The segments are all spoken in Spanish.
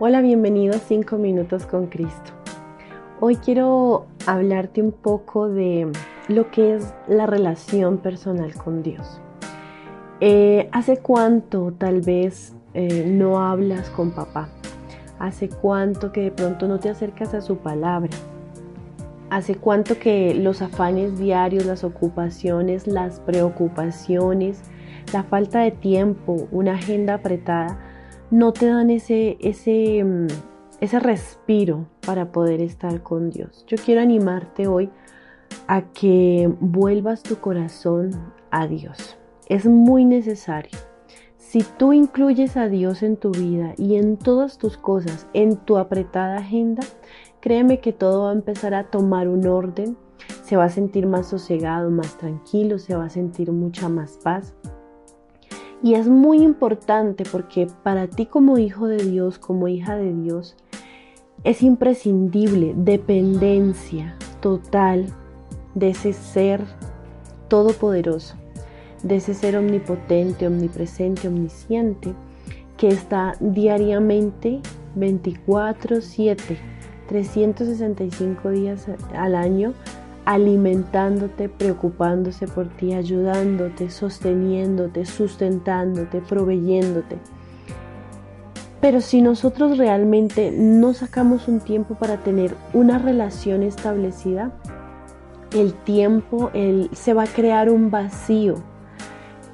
Hola, bienvenido a 5 minutos con Cristo. Hoy quiero hablarte un poco de lo que es la relación personal con Dios. Eh, ¿Hace cuánto tal vez eh, no hablas con papá? ¿Hace cuánto que de pronto no te acercas a su palabra? ¿Hace cuánto que los afanes diarios, las ocupaciones, las preocupaciones, la falta de tiempo, una agenda apretada, no te dan ese, ese, mm, ese respiro para poder estar con Dios. Yo quiero animarte hoy a que vuelvas tu corazón a Dios. Es muy necesario. Si tú incluyes a Dios en tu vida y en todas tus cosas, en tu apretada agenda, créeme que todo va a empezar a tomar un orden, se va a sentir más sosegado, más tranquilo, se va a sentir mucha más paz. Y es muy importante porque para ti como hijo de Dios, como hija de Dios, es imprescindible dependencia total de ese ser todopoderoso, de ese ser omnipotente, omnipresente, omnisciente, que está diariamente 24/7, 365 días al año alimentándote, preocupándose por ti, ayudándote, sosteniéndote, sustentándote, proveyéndote. Pero si nosotros realmente no sacamos un tiempo para tener una relación establecida, el tiempo se va a crear un vacío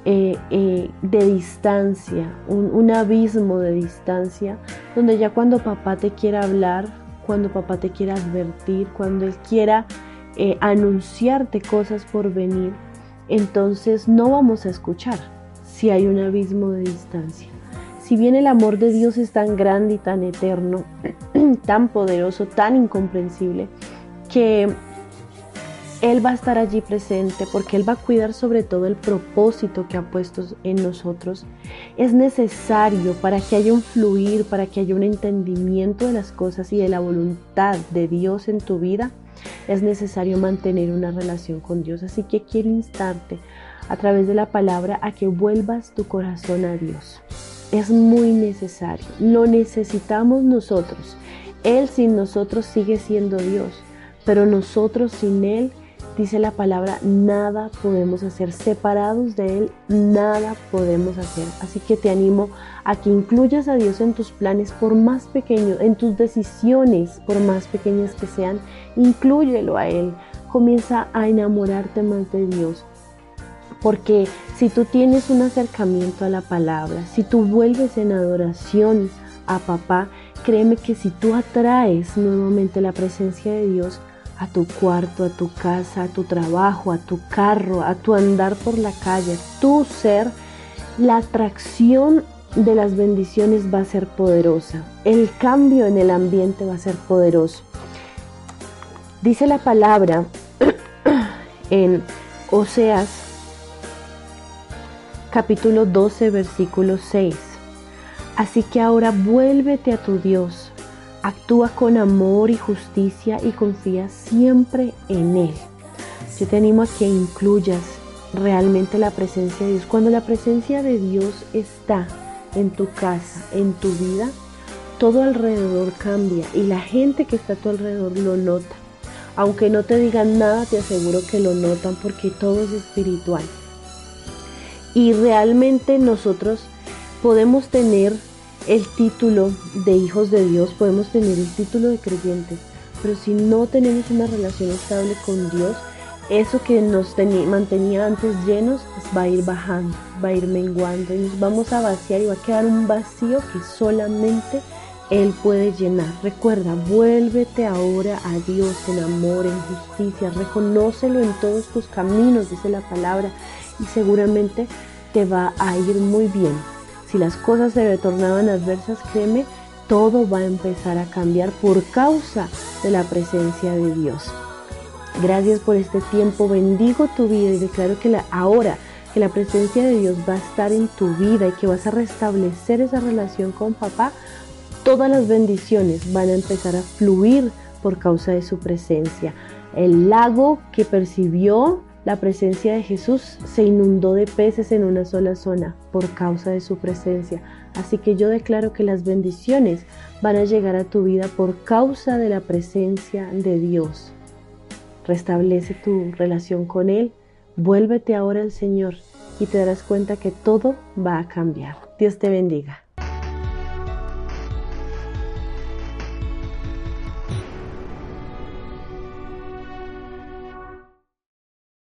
eh, eh, de distancia, un, un abismo de distancia, donde ya cuando papá te quiera hablar, cuando papá te quiera advertir, cuando él quiera eh, anunciarte cosas por venir, entonces no vamos a escuchar si hay un abismo de distancia. Si bien el amor de Dios es tan grande y tan eterno, tan poderoso, tan incomprensible, que Él va a estar allí presente porque Él va a cuidar sobre todo el propósito que ha puesto en nosotros, es necesario para que haya un fluir, para que haya un entendimiento de las cosas y de la voluntad de Dios en tu vida, es necesario mantener una relación con Dios. Así que quiero instarte a través de la palabra a que vuelvas tu corazón a Dios. Es muy necesario. Lo necesitamos nosotros. Él sin nosotros sigue siendo Dios, pero nosotros sin Él dice la palabra, nada podemos hacer. Separados de Él, nada podemos hacer. Así que te animo a que incluyas a Dios en tus planes, por más pequeños, en tus decisiones, por más pequeñas que sean, inclúyelo a Él. Comienza a enamorarte más de Dios. Porque si tú tienes un acercamiento a la palabra, si tú vuelves en adoración a papá, créeme que si tú atraes nuevamente la presencia de Dios, a tu cuarto, a tu casa, a tu trabajo, a tu carro, a tu andar por la calle, tu ser, la atracción de las bendiciones va a ser poderosa. El cambio en el ambiente va a ser poderoso. Dice la palabra en Oseas capítulo 12 versículo 6. Así que ahora vuélvete a tu Dios actúa con amor y justicia y confía siempre en Él. Yo te animo a que incluyas realmente la presencia de Dios. Cuando la presencia de Dios está en tu casa, en tu vida, todo alrededor cambia y la gente que está a tu alrededor lo nota. Aunque no te digan nada, te aseguro que lo notan porque todo es espiritual. Y realmente nosotros podemos tener el título de hijos de Dios, podemos tener el título de creyentes, pero si no tenemos una relación estable con Dios, eso que nos mantenía antes llenos pues va a ir bajando, va a ir menguando y nos vamos a vaciar y va a quedar un vacío que solamente Él puede llenar. Recuerda, vuélvete ahora a Dios en amor, en justicia, reconócelo en todos tus caminos, dice la palabra, y seguramente te va a ir muy bien. Si las cosas se retornaban adversas, créeme, todo va a empezar a cambiar por causa de la presencia de Dios. Gracias por este tiempo, bendigo tu vida y declaro que la, ahora que la presencia de Dios va a estar en tu vida y que vas a restablecer esa relación con papá, todas las bendiciones van a empezar a fluir por causa de su presencia. El lago que percibió la presencia de Jesús se inundó de peces en una sola zona por causa de su presencia. Así que yo declaro que las bendiciones van a llegar a tu vida por causa de la presencia de Dios. Restablece tu relación con Él, vuélvete ahora al Señor y te darás cuenta que todo va a cambiar. Dios te bendiga.